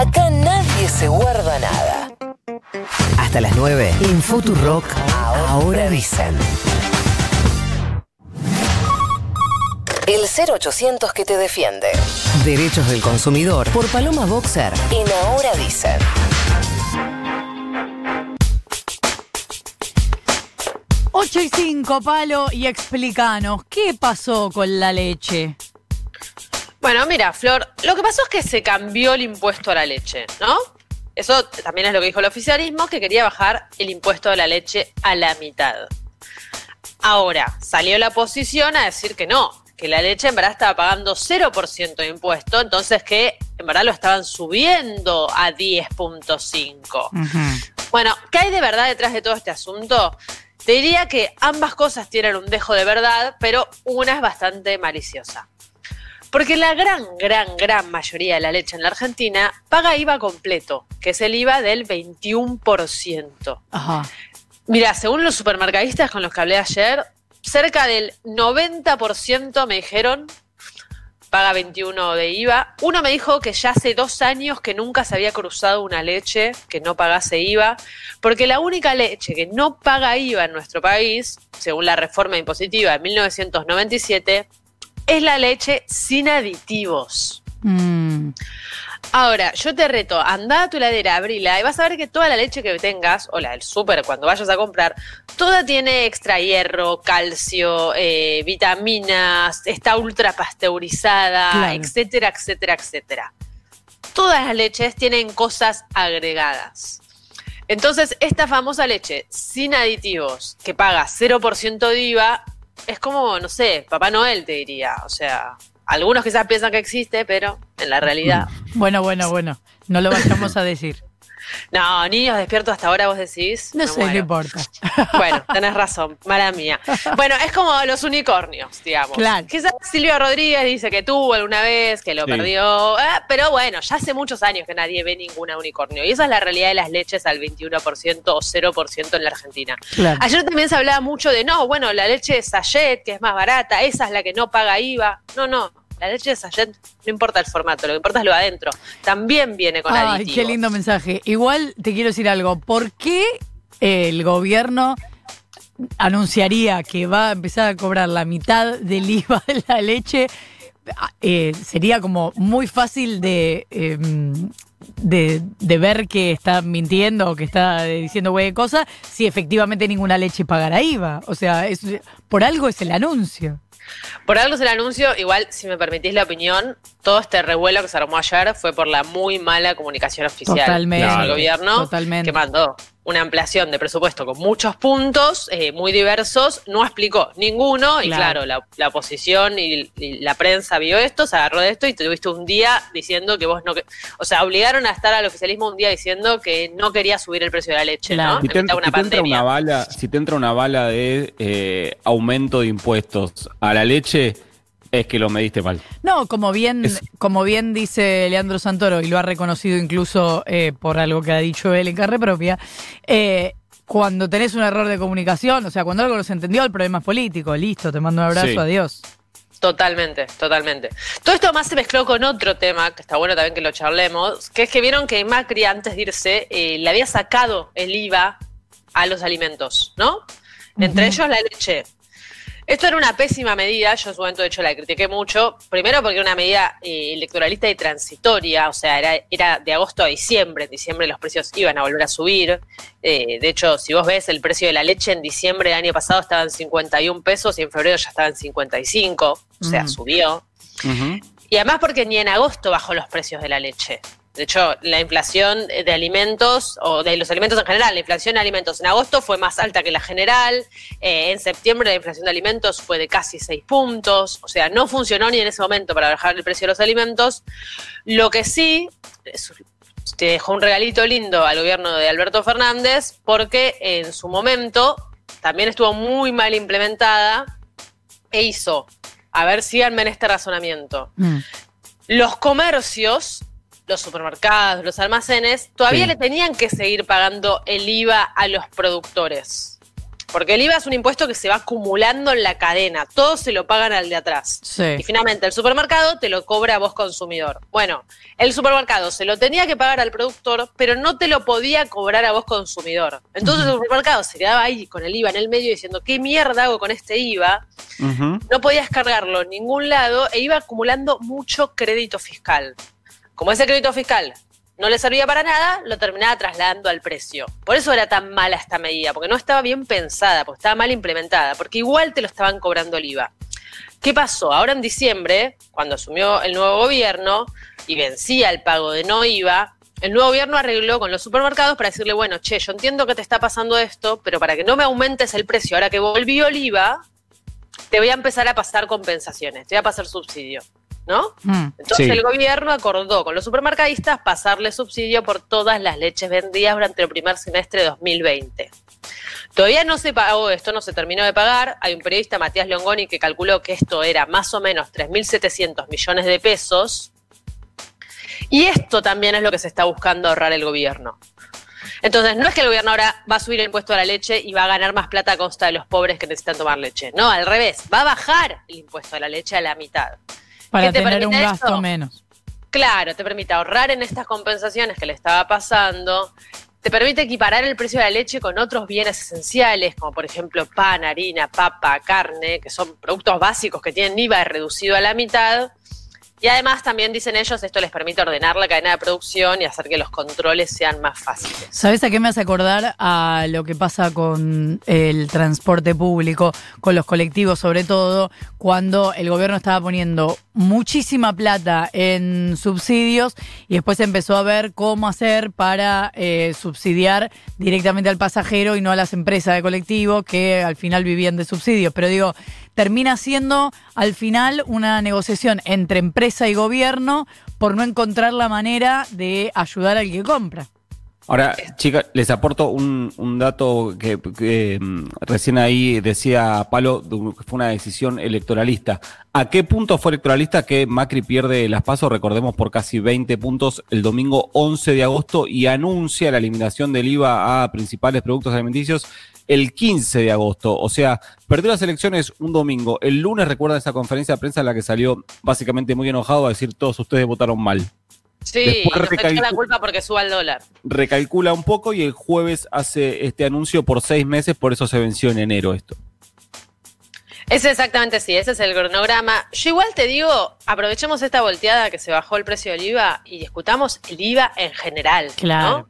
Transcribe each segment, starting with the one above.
Acá nadie se guarda nada. Hasta las 9 en Futurock. Ahora dicen. El 0800 que te defiende. Derechos del consumidor por Paloma Boxer en Ahora dicen. Ocho y 5, Palo, y explícanos, ¿qué pasó con la leche? Bueno, mira, Flor, lo que pasó es que se cambió el impuesto a la leche, ¿no? Eso también es lo que dijo el oficialismo, que quería bajar el impuesto a la leche a la mitad. Ahora, salió la oposición a decir que no, que la leche en verdad estaba pagando 0% de impuesto, entonces que en verdad lo estaban subiendo a 10.5. Bueno, ¿qué hay de verdad detrás de todo este asunto? Te diría que ambas cosas tienen un dejo de verdad, pero una es bastante maliciosa. Porque la gran, gran, gran mayoría de la leche en la Argentina paga IVA completo, que es el IVA del 21%. Ajá. Mira, según los supermercadistas con los que hablé ayer, cerca del 90% me dijeron paga 21 de IVA. Uno me dijo que ya hace dos años que nunca se había cruzado una leche que no pagase IVA, porque la única leche que no paga IVA en nuestro país, según la reforma impositiva de 1997, es la leche sin aditivos. Mm. Ahora, yo te reto, anda a tu heladera, abrila y vas a ver que toda la leche que tengas, o la del súper cuando vayas a comprar, toda tiene extra hierro, calcio, eh, vitaminas, está ultra pasteurizada, Claro. etcétera, etcétera, etcétera. Todas las leches tienen cosas agregadas. Entonces, esta famosa leche sin aditivos, que paga 0% de IVA, es como, no sé, Papá Noel te diría. O sea, algunos quizás piensan que existe, pero en la realidad. Bueno, bueno, bueno, no lo vayamos a decir. No, niños despiertos hasta ahora, vos decís. No sé, no importa. Bueno, tenés razón, mala mía. Bueno, es como los unicornios, digamos. Claro. Quizás Silvio Rodríguez dice que tuvo alguna vez, que lo Sí. perdió, ah, pero bueno, ya hace muchos años que nadie ve ninguna unicornio. Y esa es la realidad de las leches al 21% o 0% en la Argentina. Claro. Ayer también se hablaba mucho de, no, bueno, la leche de Sayet, que es más barata, esa es la que no paga IVA. No, no, la leche de Sayet no importa el formato, lo que importa es lo de adentro. También viene con Ay, aditivos. qué lindo mensaje. Igual te quiero decir algo. ¿Por qué el gobierno anunciaría que va a empezar a cobrar la mitad del IVA de la leche? Ah, eh, sería como muy fácil de, eh, de, de ver que está mintiendo o que está diciendo güey cosas si efectivamente ninguna leche pagará IVA. O sea, es, por algo es el anuncio. Por algo es el anuncio, igual, si me permitís la opinión, todo este revuelo que se armó ayer fue por la muy mala comunicación oficial Totalmente. del gobierno, Totalmente. que mandó una ampliación de presupuesto con muchos puntos eh, muy diversos, no explicó ninguno, y Claro. claro, la, la oposición y, y la prensa vio esto, se agarró de esto y te tuviste un día diciendo que vos no... que- O sea, obligaron a estar al oficialismo un día diciendo que no quería subir el precio de la leche, Claro. ¿no? Si te, si entra una bala, si te entra una bala de eh, aumento de impuestos a la leche, es que lo mediste mal. No, como bien, Es- como bien dice Leandro Santoro, y lo ha reconocido incluso eh, por algo que ha dicho él en carne propia, eh, cuando tenés un error de comunicación, o sea, cuando algo no se entendió, el problema es político. Listo, te mando un abrazo, Sí. adiós. Totalmente, totalmente. Todo esto más se mezcló con otro tema, que está bueno también que lo charlemos, que es que vieron que Macri antes de irse eh, le había sacado el IVA a los alimentos, ¿no? Entre ellos la leche. Esto era una pésima medida, yo en su momento de hecho la critiqué mucho, primero porque era una medida eh, electoralista y transitoria, o sea, era, era de agosto a diciembre, en diciembre los precios iban a volver a subir, Eh, de hecho, si vos ves el precio de la leche en diciembre del año pasado estaba en 51 pesos y en febrero ya estaba en 55, o sea, Mm. subió. Y además porque ni en agosto bajó los precios de la leche. De hecho, la inflación de alimentos, o de los alimentos en general, la inflación de alimentos en agosto fue más alta que la general. Eh, en septiembre la inflación de alimentos fue de casi 6 puntos. O sea, no funcionó ni en ese momento para bajar el precio de los alimentos. Lo que sí, es- te dejó un regalito lindo al gobierno de Alberto Fernández, porque en su momento también estuvo muy mal implementada e hizo, a ver, síganme en este razonamiento, Mm. los comercios, los supermercados, los almacenes, todavía Sí. le tenían que seguir pagando el IVA a los productores. Porque el IVA es un impuesto que se va acumulando en la cadena, todos se lo pagan al de atrás. Sí. Y finalmente el supermercado te lo cobra a vos consumidor. Bueno, el supermercado se lo tenía que pagar al productor, pero no te lo podía cobrar a vos consumidor. Entonces el supermercado se quedaba ahí con el IVA en el medio diciendo, ¿qué mierda hago con este IVA? No podías cargarlo en ningún lado e iba acumulando mucho crédito fiscal. Como ese crédito fiscal no le servía para nada, lo terminaba trasladando al precio. Por eso era tan mala esta medida, porque no estaba bien pensada, porque estaba mal implementada, porque igual te lo estaban cobrando el IVA. ¿Qué pasó? Ahora en diciembre, cuando asumió el nuevo gobierno y vencía el pago de no IVA, el nuevo gobierno arregló con los supermercados para decirle, bueno, che, yo entiendo que te está pasando esto, pero para que no me aumentes el precio, ahora que volvió el IVA, te voy a empezar a pasar compensaciones, te voy a pasar subsidio, ¿no? Mm. Entonces Sí. el gobierno acordó con los supermercadistas pasarle subsidio por todas las leches vendidas durante el primer semestre de 2020. Todavía no se pagó esto, no se terminó de pagar. Hay un periodista, Matías Longoni, que calculó que esto era más o menos 3.700 millones de pesos. Y esto también es lo que se está buscando ahorrar el gobierno. Entonces, no es que el gobierno ahora va a subir el impuesto a la leche y va a ganar más plata a costa de los pobres que necesitan tomar leche. No, al revés, va a bajar el impuesto a la leche a la mitad. Para ¿Qué te tener un gasto menos. Claro, te permite ahorrar en estas compensaciones que le estaba pasando, te permite equiparar el precio de la leche con otros bienes esenciales, como por ejemplo pan, harina, papa, carne, que son productos básicos que tienen IVA reducido a la mitad. Y además también dicen ellos, esto les permite ordenar la cadena de producción y hacer que los controles sean más fáciles. ¿Sabes a qué me hace acordar? A lo que pasa con el transporte público, con los colectivos sobre todo, cuando el gobierno estaba poniendo muchísima plata en subsidios y después empezó a ver cómo hacer para eh, subsidiar directamente al pasajero y no a las empresas de colectivo que al final vivían de subsidios. Pero digo, termina siendo al final una negociación entre empresa y gobierno por no encontrar la manera de ayudar al que compra. Ahora, chicas, les aporto un, dato que, mm, recién ahí decía Palo, que fue una decisión electoralista. ¿A qué punto fue electoralista que Macri pierde las pasos? Recordemos por casi 20 puntos el domingo 11 de agosto y anuncia la eliminación del IVA a principales productos alimenticios el 15 de agosto. O sea, perdió las elecciones un domingo. El lunes recuerda esa conferencia de prensa en la que salió básicamente muy enojado a decir todos ustedes votaron mal. Sí, Después y la culpa porque suba el dólar. recalcula un poco y el jueves hace este anuncio por seis meses, por eso se venció en enero esto. Es exactamente sí, ese es el cronograma. Yo igual te digo, aprovechemos esta volteada que se bajó el precio del IVA y discutamos el IVA en general. ¿no? Claro.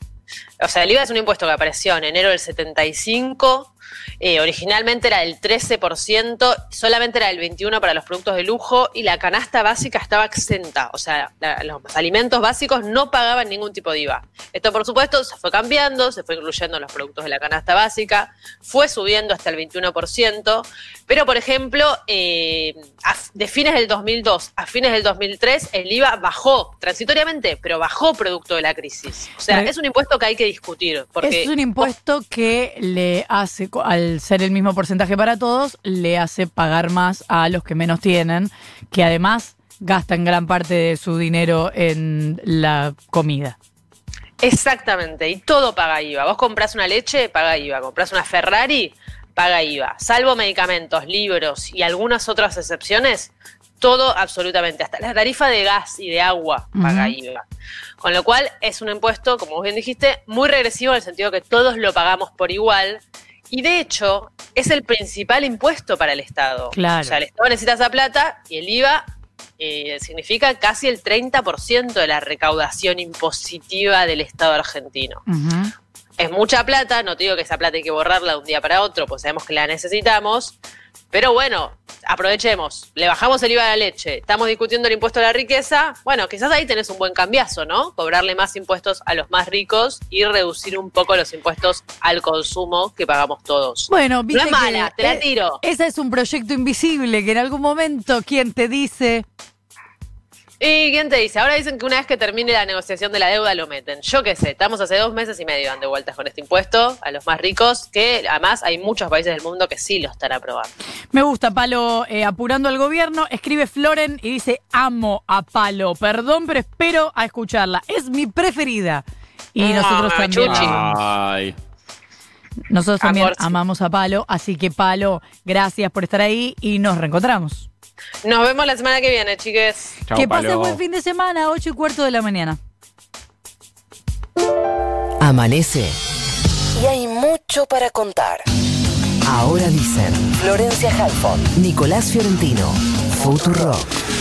O sea, el IVA es un impuesto que apareció en enero del 75, eh, originalmente era del 13%, solamente era del 21% para los productos de lujo y la canasta básica estaba exenta. O sea, la- los alimentos básicos no pagaban ningún tipo de IVA. Esto, por supuesto, se fue cambiando, se fue incluyendo en los productos de la canasta básica, fue subiendo hasta el 21%, pero, por ejemplo, eh, a- de fines del 2002 a fines del 2003, el IVA bajó transitoriamente, pero bajó producto de la crisis. O sea, es un impuesto que hay que discutir. Porque es un impuesto que le hace, al ser el mismo porcentaje para todos, le hace pagar más a los que menos tienen, que además gastan gran parte de su dinero en la comida. Exactamente, y todo paga IVA. Vos compras una leche, paga IVA. Compras una Ferrari, paga IVA. Salvo medicamentos, libros y algunas otras excepciones, todo absolutamente. Hasta la tarifa de gas y de agua paga. IVA. Con lo cual es un impuesto, como vos bien dijiste, muy regresivo en el sentido que todos lo pagamos por igual. Y de hecho, es el principal impuesto para el Estado. Claro. O sea, el Estado necesita esa plata y el IVA eh, significa casi el 30% de la recaudación impositiva del Estado argentino. Es mucha plata, no te digo que esa plata hay que borrarla de un día para otro, pues sabemos que la necesitamos, pero bueno, aprovechemos, le bajamos el IVA a la leche, estamos discutiendo el impuesto a la riqueza, bueno, quizás ahí tenés un buen cambiazo, ¿no? Cobrarle más impuestos a los más ricos y reducir un poco los impuestos al consumo que pagamos todos. Bueno, no viste es mala, que, te la eh, tiro. Ese es un proyecto invisible que en algún momento quien te dice, ¿Y quién te dice? Ahora dicen que una vez que termine la negociación de la deuda lo meten. Yo qué sé, estamos hace dos meses y medio dando vueltas con este impuesto a los más ricos, que además hay muchos países del mundo que sí lo están aprobando. me gusta Palo eh, apurando al gobierno, escribe Floren y dice, amo a Palo, perdón, pero espero a escucharla, es mi preferida. Y Ah, nosotros también. Chuchi. Ay. Nosotros también Amor, sí. amamos a Palo, así que Palo, gracias por estar ahí y nos reencontramos. Nos vemos la semana que viene, chiques. Chau, que Palo. buen fin de semana, 8 y cuarto de la mañana. Amanece. Y hay mucho para contar. Ahora dicen Florencia Halfon, Nicolás Fiorentino, Futurock.